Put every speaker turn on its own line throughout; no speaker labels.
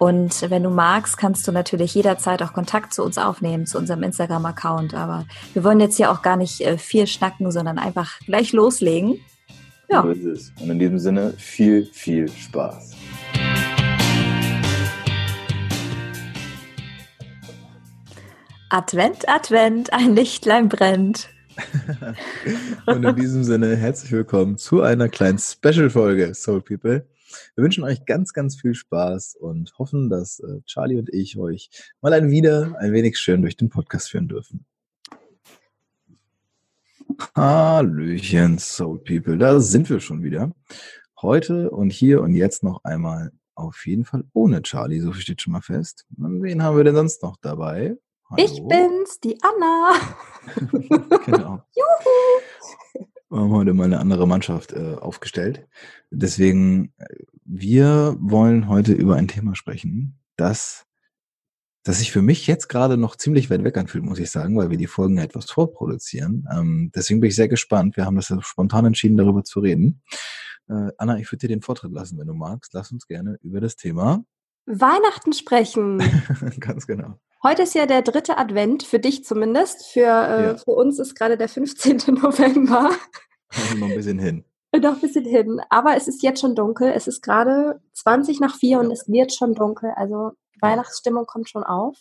Und wenn du magst, kannst du natürlich jederzeit auch Kontakt zu uns aufnehmen, zu unserem Instagram-Account. Aber wir wollen jetzt hier auch gar nicht äh, viel schnacken, sondern einfach gleich loslegen.
Ja. So ist es. Und in diesem Sinne viel, viel Spaß.
Advent, Advent, ein Lichtlein brennt.
Und in diesem Sinne herzlich willkommen zu einer kleinen Special-Folge, Soul People. Wir wünschen euch ganz, ganz viel Spaß und hoffen, dass äh, Charlie und ich euch mal ein wieder ein wenig schön durch den Podcast führen dürfen. Hallöchen, Soul People, da sind wir schon wieder. Heute und hier und jetzt noch einmal auf jeden Fall ohne Charlie, so viel steht schon mal fest. Wen haben wir denn sonst noch dabei?
Hallo. Ich bin's, die Anna.
genau. Juhu. Wir haben heute mal eine andere Mannschaft äh, aufgestellt. Deswegen, wir wollen heute über ein Thema sprechen, das, das sich für mich jetzt gerade noch ziemlich weit weg anfühlt, muss ich sagen, weil wir die Folgen ja etwas vorproduzieren. Ähm, deswegen bin ich sehr gespannt. Wir haben das ja spontan entschieden, darüber zu reden. Äh, Anna, ich würde dir den Vortritt lassen, wenn du magst. Lass uns gerne über das Thema
Weihnachten sprechen.
Ganz genau.
Heute ist ja der dritte Advent, für dich zumindest. Für, äh, ja. für uns ist gerade der 15. November.
noch ein bisschen hin.
Noch ein bisschen hin. Aber es ist jetzt schon dunkel. Es ist gerade 20 nach 4 und es wird schon dunkel. Also Weihnachtsstimmung kommt schon auf.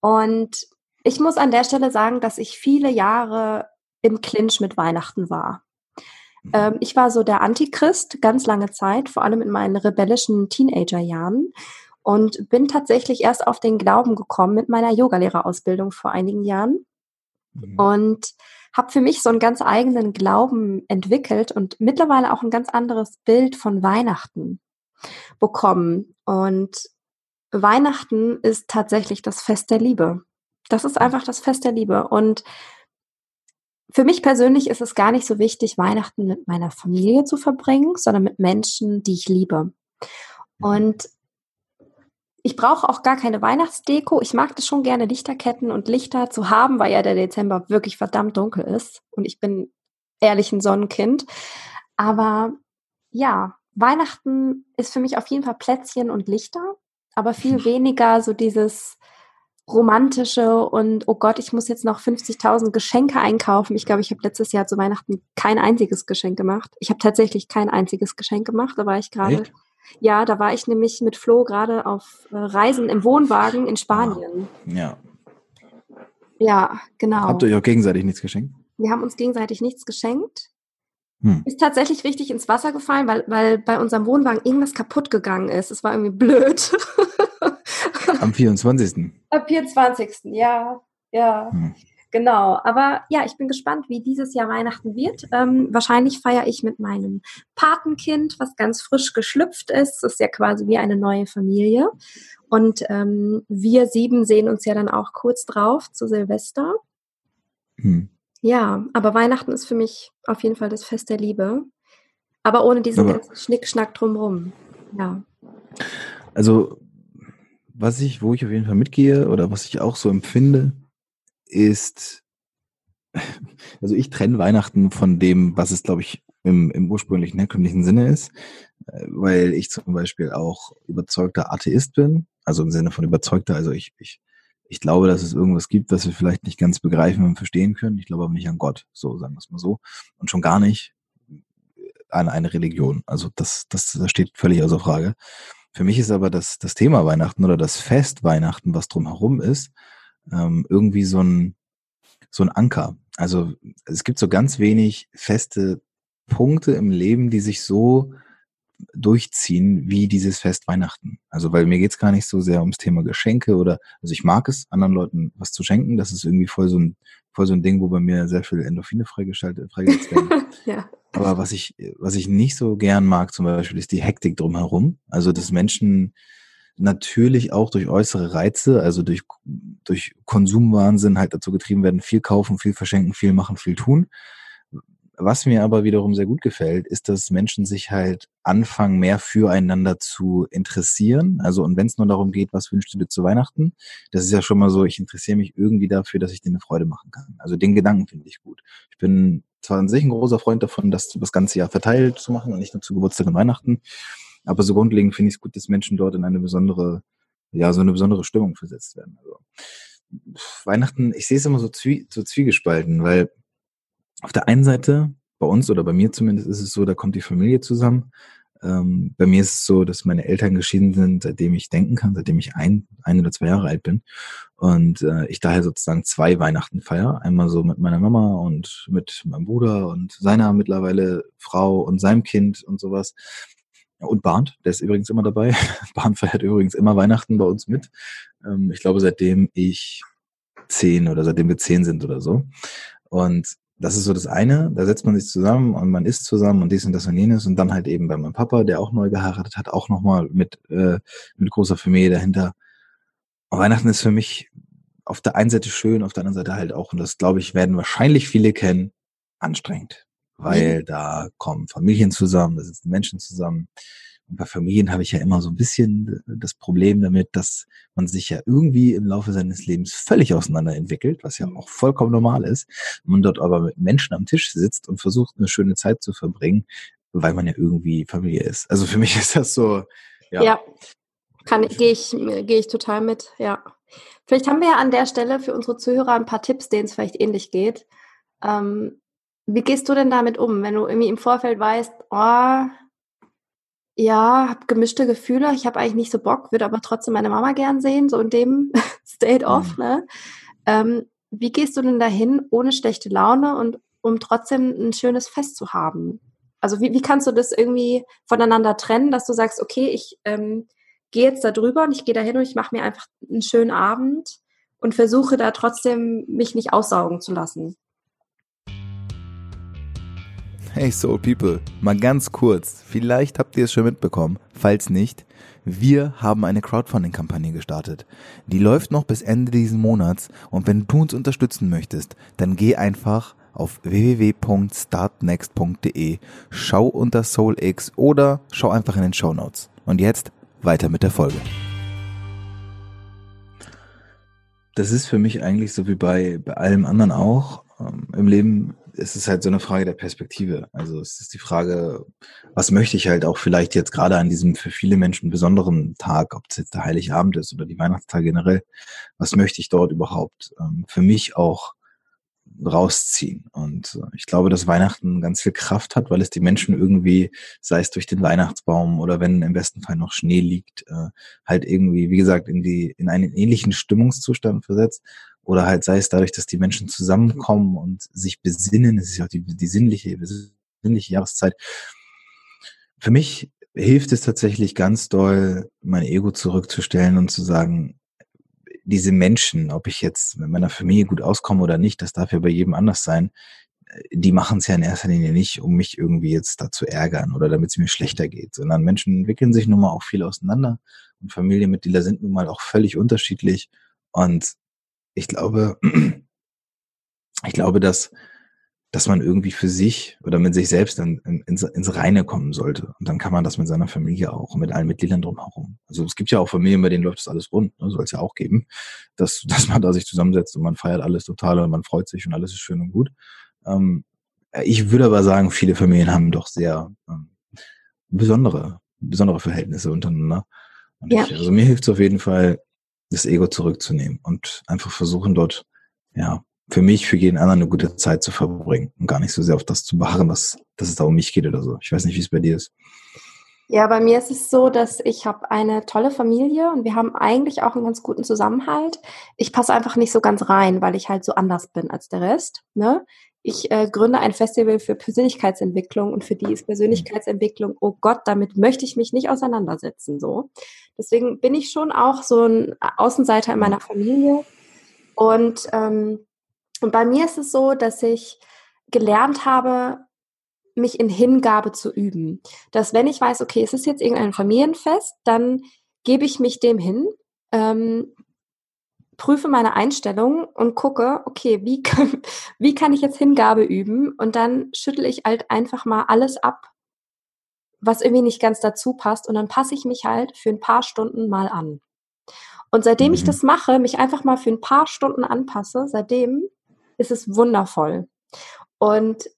Und ich muss an der Stelle sagen, dass ich viele Jahre im Clinch mit Weihnachten war. Mhm. Ähm, ich war so der Antichrist ganz lange Zeit, vor allem in meinen rebellischen Teenagerjahren und bin tatsächlich erst auf den Glauben gekommen mit meiner Yogalehrerausbildung vor einigen Jahren mhm. und habe für mich so einen ganz eigenen Glauben entwickelt und mittlerweile auch ein ganz anderes Bild von Weihnachten bekommen. Und Weihnachten ist tatsächlich das Fest der Liebe. Das ist einfach das Fest der Liebe. Und für mich persönlich ist es gar nicht so wichtig, Weihnachten mit meiner Familie zu verbringen, sondern mit Menschen, die ich liebe. Mhm. Und ich brauche auch gar keine Weihnachtsdeko. Ich mag das schon gerne, Lichterketten und Lichter zu haben, weil ja der Dezember wirklich verdammt dunkel ist. Und ich bin ehrlich ein Sonnenkind. Aber ja, Weihnachten ist für mich auf jeden Fall Plätzchen und Lichter, aber viel weniger so dieses romantische und oh Gott, ich muss jetzt noch 50.000 Geschenke einkaufen. Ich glaube, ich habe letztes Jahr zu Weihnachten kein einziges Geschenk gemacht. Ich habe tatsächlich kein einziges Geschenk gemacht, da war ich gerade ja, da war ich nämlich mit Flo gerade auf äh, Reisen im Wohnwagen in Spanien.
Ja.
Ja, genau.
Habt ihr euch auch gegenseitig nichts geschenkt?
Wir haben uns gegenseitig nichts geschenkt. Hm. Ist tatsächlich richtig ins Wasser gefallen, weil, weil bei unserem Wohnwagen irgendwas kaputt gegangen ist. Es war irgendwie blöd.
Am 24.
Am 24. Ja, ja. Hm. Genau, aber ja, ich bin gespannt, wie dieses Jahr Weihnachten wird. Ähm, wahrscheinlich feiere ich mit meinem Patenkind, was ganz frisch geschlüpft ist. Das ist ja quasi wie eine neue Familie. Und ähm, wir sieben sehen uns ja dann auch kurz drauf zu Silvester. Hm. Ja, aber Weihnachten ist für mich auf jeden Fall das Fest der Liebe. Aber ohne diesen aber, ganzen Schnickschnack drumherum. Ja.
Also, was ich, wo ich auf jeden Fall mitgehe oder was ich auch so empfinde, ist, also ich trenne Weihnachten von dem, was es, glaube ich, im, im ursprünglichen herkömmlichen Sinne ist, äh, weil ich zum Beispiel auch überzeugter Atheist bin, also im Sinne von überzeugter, also ich, ich, ich glaube, dass es irgendwas gibt, was wir vielleicht nicht ganz begreifen und verstehen können. Ich glaube aber nicht an Gott, so sagen wir es mal so. Und schon gar nicht an eine Religion. Also das, das, das steht völlig außer Frage. Für mich ist aber das, das Thema Weihnachten oder das Fest Weihnachten, was drumherum ist, ähm, irgendwie so ein, so ein Anker. Also es gibt so ganz wenig feste Punkte im Leben, die sich so durchziehen wie dieses Fest Weihnachten. Also weil mir geht's gar nicht so sehr ums Thema Geschenke oder also ich mag es, anderen Leuten was zu schenken. Das ist irgendwie voll so ein voll so ein Ding, wo bei mir sehr viel Endorphine freigeschaltet, freigesetzt werden. ja. Aber was ich was ich nicht so gern mag zum Beispiel ist die Hektik drumherum. Also dass Menschen natürlich auch durch äußere Reize, also durch, durch Konsumwahnsinn halt dazu getrieben werden, viel kaufen, viel verschenken, viel machen, viel tun. Was mir aber wiederum sehr gut gefällt, ist, dass Menschen sich halt anfangen, mehr füreinander zu interessieren. Also, und wenn es nur darum geht, was wünschst du dir zu Weihnachten, das ist ja schon mal so, ich interessiere mich irgendwie dafür, dass ich dir eine Freude machen kann. Also den Gedanken finde ich gut. Ich bin zwar an sich ein großer Freund davon, das das ganze Jahr verteilt zu machen und nicht nur zu Geburtstag und Weihnachten, aber so grundlegend finde ich es gut, dass Menschen dort in eine besondere, ja, so eine besondere Stimmung versetzt werden. Also, Weihnachten, ich sehe es immer so, zwie so zwiegespalten, weil auf der einen Seite, bei uns oder bei mir zumindest, ist es so, da kommt die Familie zusammen. Ähm, bei mir ist es so, dass meine Eltern geschieden sind, seitdem ich denken kann, seitdem ich ein, ein oder zwei Jahre alt bin. Und äh, ich daher sozusagen zwei Weihnachten feier. Einmal so mit meiner Mama und mit meinem Bruder und seiner mittlerweile Frau und seinem Kind und sowas. Und Barnt, der ist übrigens immer dabei. Barnt feiert übrigens immer Weihnachten bei uns mit. Ähm, ich glaube, seitdem ich zehn oder seitdem wir zehn sind oder so. Und das ist so das eine, da setzt man sich zusammen und man isst zusammen und dies und das und jenes und dann halt eben bei meinem Papa, der auch neu geheiratet hat, auch nochmal mit, äh, mit großer Familie dahinter. Und Weihnachten ist für mich auf der einen Seite schön, auf der anderen Seite halt auch, und das glaube ich, werden wahrscheinlich viele kennen, anstrengend. Weil mhm. da kommen Familien zusammen, da sitzen Menschen zusammen. Und bei Familien habe ich ja immer so ein bisschen das Problem damit, dass man sich ja irgendwie im Laufe seines Lebens völlig auseinander entwickelt, was ja auch vollkommen normal ist. Man dort aber mit Menschen am Tisch sitzt und versucht, eine schöne Zeit zu verbringen, weil man ja irgendwie Familie ist. Also für mich ist das so, ja.
Ja, kann, gehe ich, gehe ich total mit, ja. Vielleicht haben wir ja an der Stelle für unsere Zuhörer ein paar Tipps, denen es vielleicht ähnlich geht. Ähm, wie gehst du denn damit um, wenn du irgendwie im Vorfeld weißt, oh, ja, habe gemischte Gefühle. Ich habe eigentlich nicht so Bock, würde aber trotzdem meine Mama gern sehen, so in dem State of. Mhm. Ne? Ähm, wie gehst du denn dahin ohne schlechte Laune und um trotzdem ein schönes Fest zu haben? Also wie, wie kannst du das irgendwie voneinander trennen, dass du sagst, okay, ich ähm, gehe jetzt da drüber und ich gehe da hin und ich mache mir einfach einen schönen Abend und versuche da trotzdem mich nicht aussaugen zu lassen.
Hey Soul People, mal ganz kurz, vielleicht habt ihr es schon mitbekommen, falls nicht, wir haben eine Crowdfunding-Kampagne gestartet. Die läuft noch bis Ende diesen Monats und wenn du uns unterstützen möchtest, dann geh einfach auf www.startnext.de, schau unter SoulX oder schau einfach in den Show Notes. Und jetzt weiter mit der Folge. Das ist für mich eigentlich so wie bei, bei allem anderen auch ähm, im Leben es ist halt so eine Frage der Perspektive. Also es ist die Frage, was möchte ich halt auch vielleicht jetzt gerade an diesem für viele Menschen besonderen Tag, ob es jetzt der Heiligabend ist oder die Weihnachtstage generell, was möchte ich dort überhaupt ähm, für mich auch rausziehen. Und äh, ich glaube, dass Weihnachten ganz viel Kraft hat, weil es die Menschen irgendwie, sei es durch den Weihnachtsbaum oder wenn im besten Fall noch Schnee liegt, äh, halt irgendwie, wie gesagt, in die, in einen ähnlichen Stimmungszustand versetzt oder halt sei es dadurch, dass die Menschen zusammenkommen und sich besinnen. Es ist ja auch die, die sinnliche, sinnliche Jahreszeit. Für mich hilft es tatsächlich ganz doll, mein Ego zurückzustellen und zu sagen, diese Menschen, ob ich jetzt mit meiner Familie gut auskomme oder nicht, das darf ja bei jedem anders sein, die machen es ja in erster Linie nicht, um mich irgendwie jetzt da zu ärgern oder damit es mir schlechter geht, sondern Menschen entwickeln sich nun mal auch viel auseinander und Familienmitglieder sind nun mal auch völlig unterschiedlich und ich glaube, ich glaube, dass, dass man irgendwie für sich oder mit sich selbst dann ins, ins Reine kommen sollte. Und dann kann man das mit seiner Familie auch, mit allen Mitgliedern drumherum. Also es gibt ja auch Familien, bei denen läuft das alles rund, ne? soll es ja auch geben, dass, dass man da sich zusammensetzt und man feiert alles total und man freut sich und alles ist schön und gut. Ähm, ich würde aber sagen, viele Familien haben doch sehr ähm, besondere, besondere Verhältnisse untereinander. Und ja. ich, also mir hilft es auf jeden Fall, das Ego zurückzunehmen und einfach versuchen dort, ja, für mich, für jeden anderen eine gute Zeit zu verbringen und gar nicht so sehr auf das zu beharren, dass, dass es da um mich geht oder so. Ich weiß nicht, wie es bei dir ist.
Ja, bei mir ist es so, dass ich habe eine tolle Familie und wir haben eigentlich auch einen ganz guten Zusammenhalt. Ich passe einfach nicht so ganz rein, weil ich halt so anders bin als der Rest. Ne? Ich äh, gründe ein Festival für Persönlichkeitsentwicklung und für die ist Persönlichkeitsentwicklung, oh Gott, damit möchte ich mich nicht auseinandersetzen, so. Deswegen bin ich schon auch so ein Außenseiter in meiner Familie und, ähm, und bei mir ist es so, dass ich gelernt habe, mich in Hingabe zu üben. Dass wenn ich weiß, okay, es ist jetzt irgendein Familienfest, dann gebe ich mich dem hin, ähm, prüfe meine Einstellung und gucke, okay, wie kann, wie kann ich jetzt Hingabe üben? Und dann schüttel ich halt einfach mal alles ab, was irgendwie nicht ganz dazu passt. Und dann passe ich mich halt für ein paar Stunden mal an. Und seitdem mhm. ich das mache, mich einfach mal für ein paar Stunden anpasse, seitdem ist es wundervoll. Und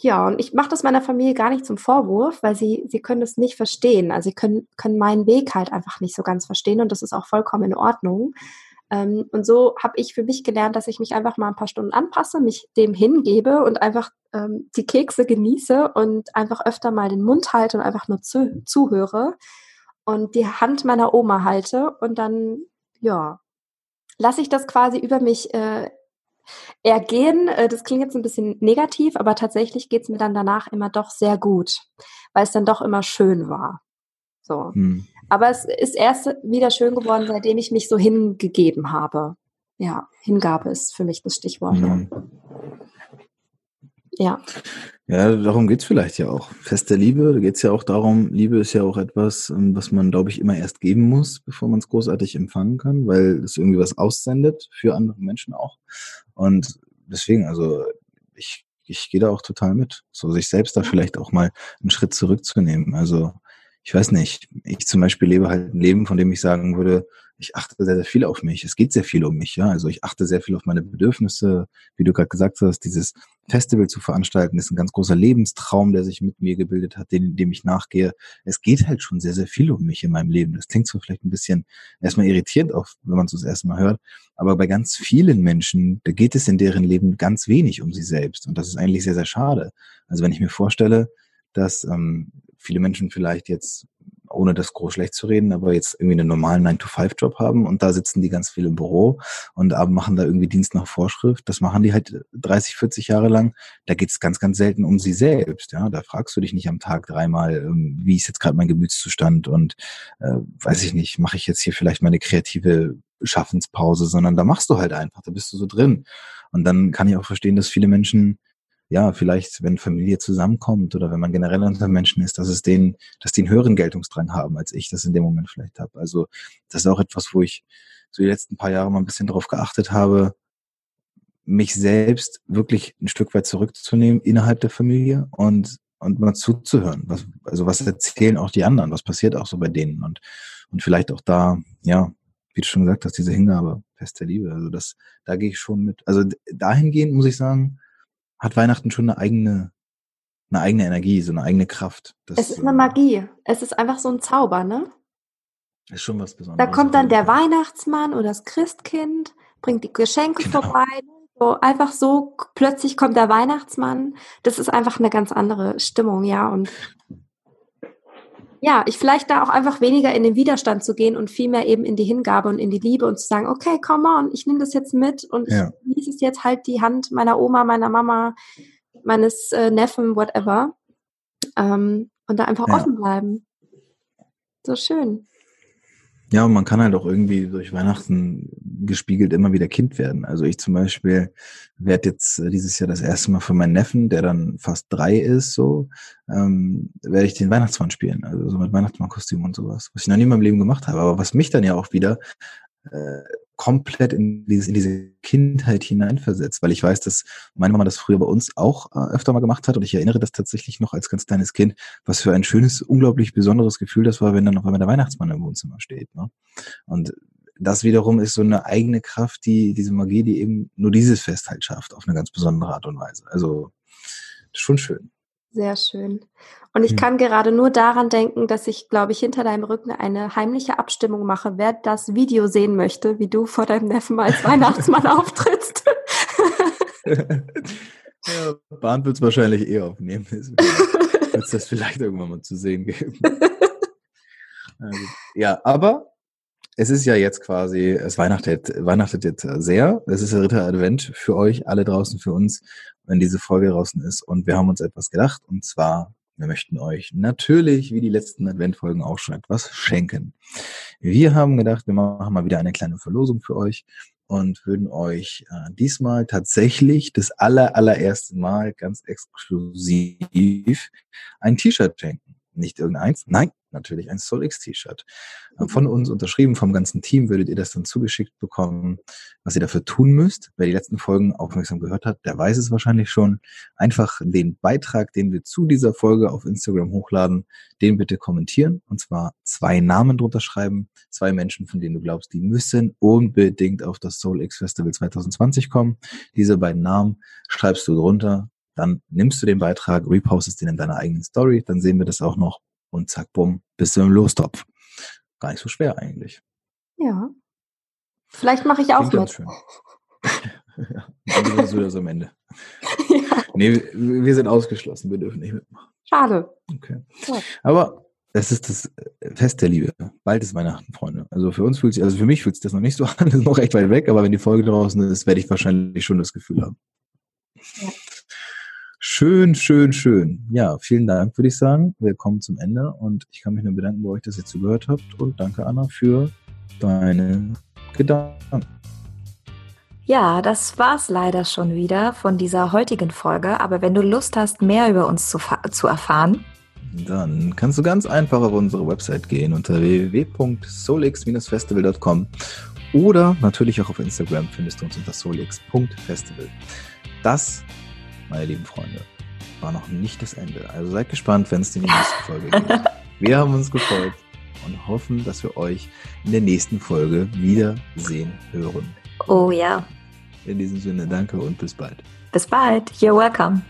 ja, und ich mache das meiner Familie gar nicht zum Vorwurf, weil sie, sie können das nicht verstehen. Also sie können, können meinen Weg halt einfach nicht so ganz verstehen und das ist auch vollkommen in Ordnung. Ähm, und so habe ich für mich gelernt, dass ich mich einfach mal ein paar Stunden anpasse, mich dem hingebe und einfach ähm, die Kekse genieße und einfach öfter mal den Mund halte und einfach nur zu, zuhöre und die Hand meiner Oma halte und dann, ja, lasse ich das quasi über mich äh, Ergehen, äh, das klingt jetzt ein bisschen negativ, aber tatsächlich geht es mir dann danach immer doch sehr gut, weil es dann doch immer schön war. So. Hm. Aber es ist erst wieder schön geworden, seitdem ich mich so hingegeben habe. Ja, Hingabe ist für mich das Stichwort. Hm. Ja.
Ja, darum geht's vielleicht ja auch. Feste Liebe, da geht's ja auch darum, Liebe ist ja auch etwas, ähm, was man, glaube ich, immer erst geben muss, bevor man es großartig empfangen kann, weil es irgendwie was aussendet für andere Menschen auch. Und deswegen, also ich, ich gehe da auch total mit. So sich selbst da vielleicht auch mal einen Schritt zurückzunehmen. Also ich weiß nicht, ich zum Beispiel lebe halt ein Leben, von dem ich sagen würde, ich achte sehr, sehr viel auf mich. Es geht sehr viel um mich, ja. Also ich achte sehr viel auf meine Bedürfnisse. Wie du gerade gesagt hast, dieses Festival zu veranstalten, ist ein ganz großer Lebenstraum, der sich mit mir gebildet hat, dem, dem ich nachgehe. Es geht halt schon sehr, sehr viel um mich in meinem Leben. Das klingt so vielleicht ein bisschen erstmal irritierend, auch wenn man es das erste Mal hört. Aber bei ganz vielen Menschen, da geht es in deren Leben ganz wenig um sie selbst. Und das ist eigentlich sehr, sehr schade. Also wenn ich mir vorstelle, dass ähm, viele Menschen vielleicht jetzt ohne das groß schlecht zu reden, aber jetzt irgendwie einen normalen 9-to-5-Job haben und da sitzen die ganz viel im Büro und machen da irgendwie Dienst nach Vorschrift. Das machen die halt 30, 40 Jahre lang. Da geht es ganz, ganz selten um sie selbst. Ja, Da fragst du dich nicht am Tag dreimal, ähm, wie ist jetzt gerade mein Gemütszustand und äh, weiß ich nicht, mache ich jetzt hier vielleicht meine kreative Schaffenspause, sondern da machst du halt einfach, da bist du so drin. Und dann kann ich auch verstehen, dass viele Menschen ja, vielleicht, wenn Familie zusammenkommt oder wenn man generell unter Menschen ist, dass es denen, dass die einen höheren Geltungsdrang haben, als ich das in dem Moment vielleicht habe. Also das ist auch etwas, wo ich so die letzten paar Jahre mal ein bisschen darauf geachtet habe, mich selbst wirklich ein Stück weit zurückzunehmen innerhalb der Familie und und mal zuzuhören. Was, also was erzählen auch die anderen? Was passiert auch so bei denen? Und und vielleicht auch da, ja, wie du schon gesagt hast, diese Hingabe, feste Liebe. Also das, da gehe ich schon mit. Also dahingehend muss ich sagen, hat Weihnachten schon eine eigene, eine eigene Energie, so eine eigene Kraft.
Das, es ist eine Magie. Es ist einfach so ein Zauber, ne?
Ist schon was Besonderes.
Da kommt dann der Weihnachtsmann oder das Christkind, bringt die Geschenke genau. vorbei. So, einfach so, plötzlich kommt der Weihnachtsmann. Das ist einfach eine ganz andere Stimmung, ja. Und ja, ich vielleicht da auch einfach weniger in den Widerstand zu gehen und vielmehr eben in die Hingabe und in die Liebe und zu sagen, okay, come on, ich nehme das jetzt mit und ja. ich genieße es jetzt halt die Hand meiner Oma, meiner Mama, meines äh, Neffen, whatever. Ähm, und da einfach ja. offen bleiben. So schön.
Ja, und man kann halt auch irgendwie durch Weihnachten gespiegelt immer wieder Kind werden. Also ich zum Beispiel werde jetzt äh, dieses Jahr das erste Mal für meinen Neffen, der dann fast drei ist, so, ähm, werde ich den Weihnachtsmann spielen. Also so mit Weihnachtsmannkostüm und sowas, was ich noch nie in meinem Leben gemacht habe. Aber was mich dann ja auch wieder äh, komplett in, dieses, in diese Kindheit hineinversetzt, weil ich weiß, dass meine Mama das früher bei uns auch äh, öfter mal gemacht hat und ich erinnere das tatsächlich noch als ganz kleines Kind, was für ein schönes, unglaublich besonderes Gefühl das war, wenn dann auf einmal der Weihnachtsmann im Wohnzimmer steht. Ne? Und das wiederum ist so eine eigene Kraft, die diese Magie, die eben nur dieses Fest halt schafft, auf eine ganz besondere Art und Weise. Also schon schön.
Sehr schön. Und ich hm. kann gerade nur daran denken, dass ich, glaube ich, hinter deinem Rücken eine heimliche Abstimmung mache, wer das Video sehen möchte, wie du vor deinem Neffen als Weihnachtsmann auftrittst.
ja, Bahn wird es wahrscheinlich eh aufnehmen. Wird es das vielleicht irgendwann mal zu sehen geben. Also, ja, aber es ist ja jetzt quasi, es weihnachtet, weihnachtet jetzt sehr. Es ist der dritte Advent für euch, alle draußen, für uns, wenn diese Folge draußen ist. Und wir haben uns etwas gedacht. Und zwar, wir möchten euch natürlich, wie die letzten Adventfolgen auch schon, etwas schenken. Wir haben gedacht, wir machen mal wieder eine kleine Verlosung für euch und würden euch äh, diesmal tatsächlich das aller, allererste Mal ganz exklusiv ein T-Shirt schenken. Nicht irgendeins, nein, natürlich ein SoulX T-Shirt. Äh, von uns unterschrieben, vom ganzen Team würdet ihr das dann zugeschickt bekommen, was ihr dafür tun müsst. Wer die letzten Folgen aufmerksam gehört hat, der weiß es wahrscheinlich schon. Einfach den Beitrag, den wir zu dieser Folge auf Instagram hochladen, den bitte kommentieren und zwar zwei Namen drunter schreiben, zwei Menschen, von denen du glaubst, die müssen unbedingt auf das SoulX Festival 2020 kommen. Diese beiden Namen schreibst du drunter, dann nimmst du den Beitrag, repostest den in deiner eigenen Story, dann sehen wir das auch noch und zack, bumm, bist du im Lostopf. Gar nicht so schwer eigentlich.
Ja. Vielleicht mache ich auch Klingt mit. Schön.
ja, dann sind wir das am Ende. ja. Nee, wir sind ausgeschlossen, wir dürfen nicht mitmachen.
Schade.
Okay. Ja. Aber es ist das Fest der Liebe. Bald ist Weihnachten, Freunde. Also für uns fühlt sich, also für mich fühlt sich das noch nicht so an, das ist noch recht weit weg, aber wenn die Folge draußen ist, werde ich wahrscheinlich schon das Gefühl haben. Ja. Schön, schön, schön. Ja, vielen Dank, würde ich sagen. Wir kommen zum Ende und ich kann mich nur bedanken bei euch, dass ihr zugehört habt und danke, Anna, für deine Gedanken.
Ja, das war's leider schon wieder von dieser heutigen Folge. Aber wenn du Lust hast, mehr über uns zu, zu erfahren,
dann kannst du ganz einfach auf unsere Website gehen unter www.solix-festival.com oder natürlich auch auf Instagram findest du uns unter solix.festival. Das meine lieben Freunde, war noch nicht das Ende. Also seid gespannt, wenn es in die nächste Folge geht. Wir haben uns gefreut und hoffen, dass wir euch in der nächsten Folge wiedersehen hören.
Oh ja.
In diesem Sinne, danke und bis bald.
Bis bald. You're welcome.